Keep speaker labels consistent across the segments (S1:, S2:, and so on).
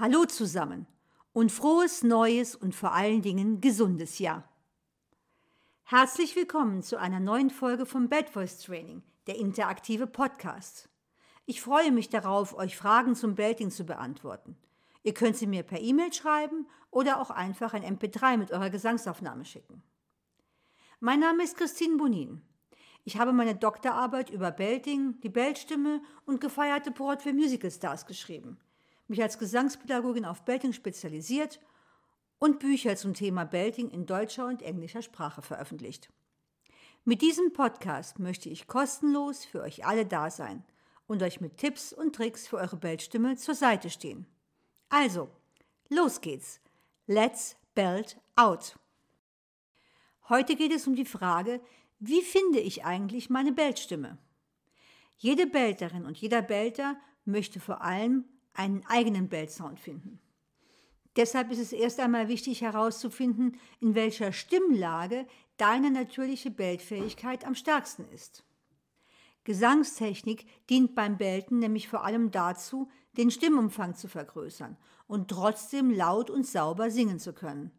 S1: Hallo zusammen und frohes neues und vor allen Dingen gesundes Jahr. Herzlich willkommen zu einer neuen Folge vom Bad Voice Training, der interaktive Podcast. Ich freue mich darauf, euch Fragen zum Belting zu beantworten. Ihr könnt sie mir per E-Mail schreiben oder auch einfach ein MP3 mit eurer Gesangsaufnahme schicken. Mein Name ist Christine Bonin. Ich habe meine Doktorarbeit über Belting, die Beltstimme und gefeierte Broadway Musical Stars geschrieben – mich als Gesangspädagogin auf Belting spezialisiert und Bücher zum Thema Belting in deutscher und englischer Sprache veröffentlicht. Mit diesem Podcast möchte ich kostenlos für euch alle da sein und euch mit Tipps und Tricks für eure Beltstimme zur Seite stehen. Also, los geht's. Let's belt out. Heute geht es um die Frage, wie finde ich eigentlich meine Beltstimme? Jede Belterin und jeder Belter möchte vor allem einen eigenen Bellsound finden. Deshalb ist es erst einmal wichtig herauszufinden, in welcher Stimmlage deine natürliche Bellfähigkeit am stärksten ist. Gesangstechnik dient beim Belten nämlich vor allem dazu, den Stimmumfang zu vergrößern und trotzdem laut und sauber singen zu können.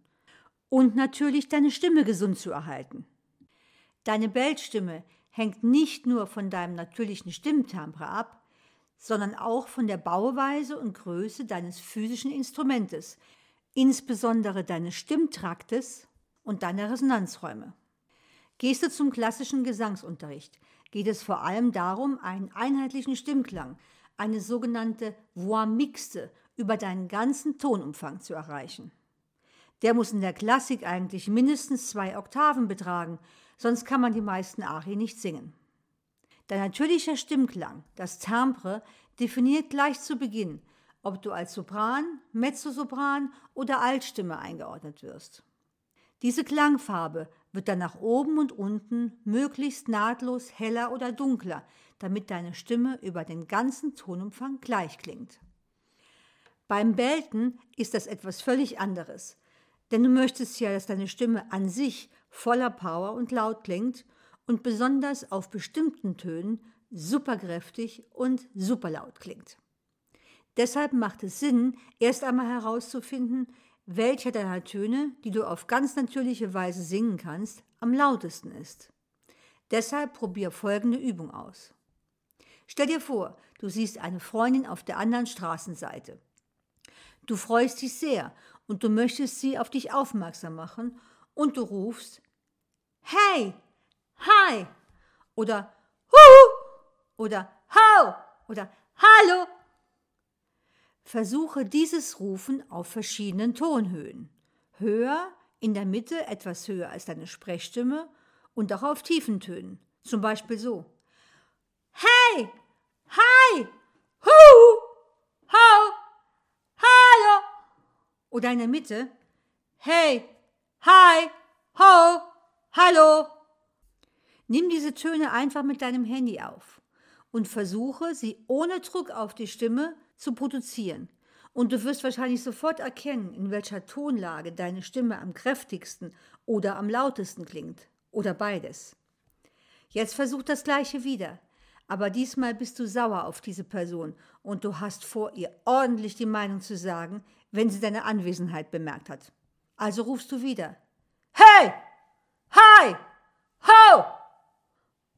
S1: Und natürlich deine Stimme gesund zu erhalten. Deine Beltstimme hängt nicht nur von deinem natürlichen Stimmtimbre ab, sondern auch von der Bauweise und Größe deines physischen Instrumentes, insbesondere deines Stimmtraktes und deiner Resonanzräume. Gehst du zum klassischen Gesangsunterricht, geht es vor allem darum, einen einheitlichen Stimmklang, eine sogenannte Voix mixte, über deinen ganzen Tonumfang zu erreichen. Der muss in der Klassik eigentlich mindestens zwei Oktaven betragen, sonst kann man die meisten Arien nicht singen. Dein natürlicher Stimmklang, das Timbre, definiert gleich zu Beginn, ob du als Sopran, Mezzosopran oder Altstimme eingeordnet wirst. Diese Klangfarbe wird dann nach oben und unten möglichst nahtlos heller oder dunkler, damit deine Stimme über den ganzen Tonumfang gleich klingt. Beim Belten ist das etwas völlig anderes, denn du möchtest ja, dass deine Stimme an sich voller Power und laut klingt und besonders auf bestimmten Tönen superkräftig und superlaut klingt. Deshalb macht es Sinn, erst einmal herauszufinden, welcher deiner Töne, die du auf ganz natürliche Weise singen kannst, am lautesten ist. Deshalb probier folgende Übung aus. Stell dir vor, du siehst eine Freundin auf der anderen Straßenseite. Du freust dich sehr und du möchtest sie auf dich aufmerksam machen und du rufst Hey, Hi oder Huhu oder Hau oder Hallo. Versuche dieses Rufen auf verschiedenen Tonhöhen. Höher, in der Mitte etwas höher als deine Sprechstimme und auch auf tiefen Tönen. Zum Beispiel so. Hey! Hi! Hu! Hau! Hallo! Oder in der Mitte. Hey! Hi! Ho! Hallo! Nimm diese Töne einfach mit deinem Handy auf und versuche, sie ohne Druck auf die Stimme zu produzieren. Und du wirst wahrscheinlich sofort erkennen, in welcher Tonlage deine Stimme am kräftigsten oder am lautesten klingt. Oder beides. Jetzt versuch das gleiche wieder. Aber diesmal bist du sauer auf diese Person und du hast vor, ihr ordentlich die Meinung zu sagen, wenn sie deine Anwesenheit bemerkt hat. Also rufst du wieder. Hey! Hi! Ho!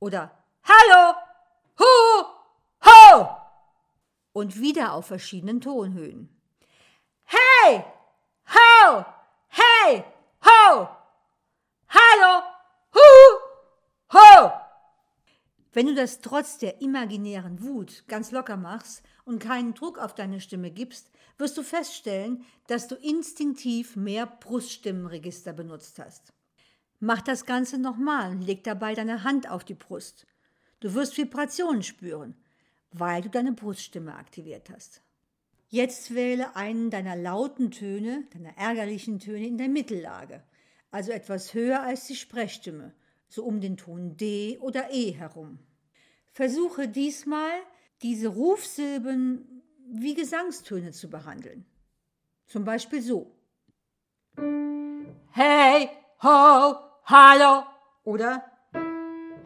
S1: Oder Hallo, Hu, Ho! Und wieder auf verschiedenen Tonhöhen. Hey, Ho, Hey, Ho, Hallo, Hu, Ho. Wenn du das trotz der imaginären Wut ganz locker machst und keinen Druck auf deine Stimme gibst, wirst du feststellen, dass du instinktiv mehr Bruststimmenregister benutzt hast. Mach das Ganze nochmal und leg dabei deine Hand auf die Brust. Du wirst Vibrationen spüren, weil du deine Bruststimme aktiviert hast. Jetzt wähle einen deiner lauten Töne, deiner ärgerlichen Töne in der Mittellage, also etwas höher als die Sprechstimme, so um den Ton D oder E herum. Versuche diesmal, diese Rufsilben wie Gesangstöne zu behandeln. Zum Beispiel so. Hey, ho, hallo oder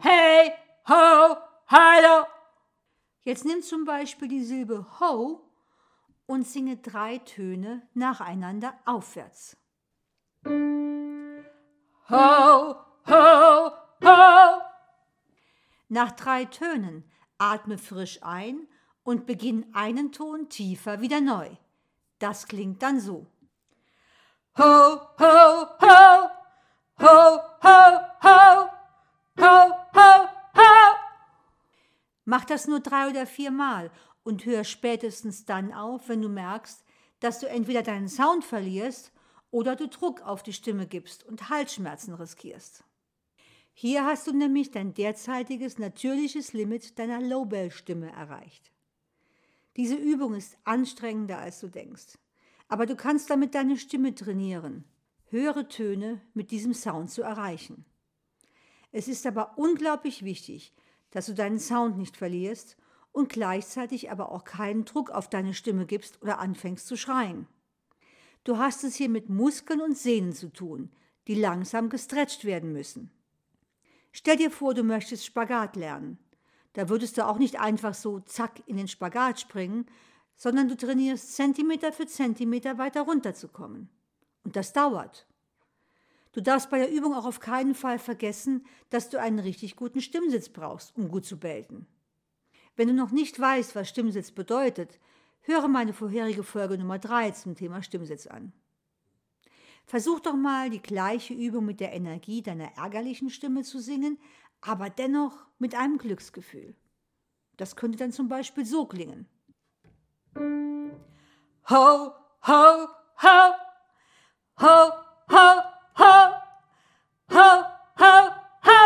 S1: hey, ho, hallo. Jetzt nimm zum Beispiel die Silbe ho und singe drei Töne nacheinander aufwärts.
S2: Ho, ho, ho.
S1: Nach drei Tönen atme frisch ein und beginn einen Ton tiefer wieder neu. Das klingt dann so.
S2: Ho, ho, ho. Ho, ho, ho. Ho, ho, ho.
S1: Mach das nur drei oder vier Mal und hör spätestens dann auf, wenn du merkst, dass du entweder deinen Sound verlierst oder du Druck auf die Stimme gibst und Halsschmerzen riskierst. Hier hast du nämlich dein derzeitiges natürliches Limit deiner Lowbell-Stimme erreicht. Diese Übung ist anstrengender, als du denkst, aber du kannst damit deine Stimme trainieren, höhere Töne mit diesem Sound zu erreichen. Es ist aber unglaublich wichtig, dass du deinen Sound nicht verlierst und gleichzeitig aber auch keinen Druck auf deine Stimme gibst oder anfängst zu schreien. Du hast es hier mit Muskeln und Sehnen zu tun, die langsam gestretcht werden müssen. Stell dir vor, du möchtest Spagat lernen. Da würdest du auch nicht einfach so zack in den Spagat springen, sondern du trainierst Zentimeter für Zentimeter weiter runterzukommen. Und das dauert. Du darfst bei der Übung auch auf keinen Fall vergessen, dass du einen richtig guten Stimmsitz brauchst, um gut zu belten. Wenn du noch nicht weißt, was Stimmsitz bedeutet, höre meine vorherige Folge Nummer 3 zum Thema Stimmsitz an. Versuch doch mal die gleiche Übung mit der Energie deiner ärgerlichen Stimme zu singen, aber dennoch mit einem Glücksgefühl. Das könnte dann zum Beispiel so klingen.
S2: Ho, ho, ho. Ho, ho, ho. Ho, ho, ho.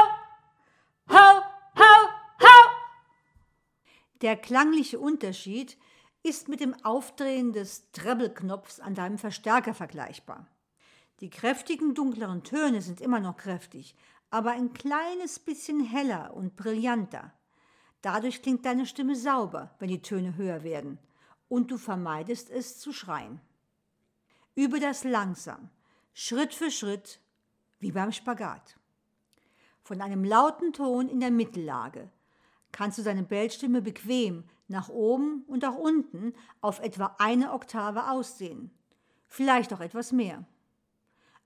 S2: Ho, ho, ho.
S1: Der klangliche Unterschied ist mit dem Aufdrehen des Treble-Knopfs an deinem Verstärker vergleichbar. Die kräftigen dunkleren Töne sind immer noch kräftig, aber ein kleines bisschen heller und brillanter. Dadurch klingt deine Stimme sauber, wenn die Töne höher werden, und du vermeidest es zu schreien. Übe das langsam, Schritt für Schritt, wie beim Spagat. Von einem lauten Ton in der Mittellage kannst du deine Bellstimme bequem nach oben und auch unten auf etwa eine Oktave aussehen, vielleicht auch etwas mehr.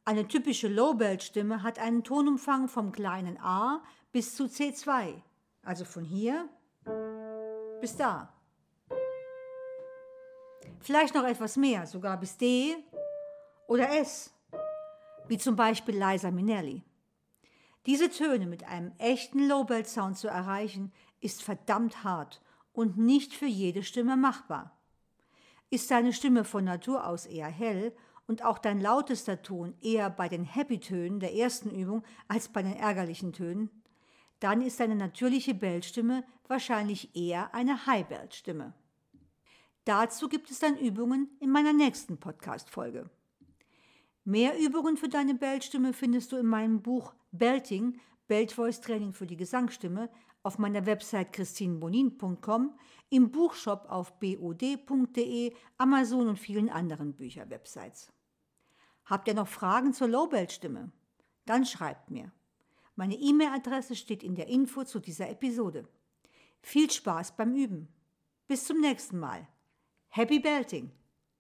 S1: Eine typische Low-Belt-Stimme hat einen Tonumfang vom kleinen a bis zu C2, also von hier bis da. Vielleicht noch etwas mehr, sogar bis D oder S, wie zum Beispiel Liza Minnelli. Diese Töne mit einem echten Low-Belt-Sound zu erreichen, ist verdammt hart und nicht für jede Stimme machbar. Ist deine Stimme von Natur aus eher hell und auch dein lautester Ton eher bei den Happy-Tönen der ersten Übung als bei den ärgerlichen Tönen, dann ist deine natürliche Bellstimme wahrscheinlich eher eine High-Belt-Stimme. Dazu gibt es dann Übungen in meiner nächsten Podcast-Folge. Mehr Übungen für deine Bellstimme findest du in meinem Buch Belting, Belt Voice Training für die Gesangsstimme, auf meiner Website christinbonin.com, im Buchshop auf bod.de, Amazon und vielen anderen Bücherwebsites. Habt ihr noch Fragen zur Lowbell-Stimme? Dann schreibt mir. Meine E-Mail-Adresse steht in der Info zu dieser Episode. Viel Spaß beim Üben. Bis zum nächsten Mal. Happy Belting!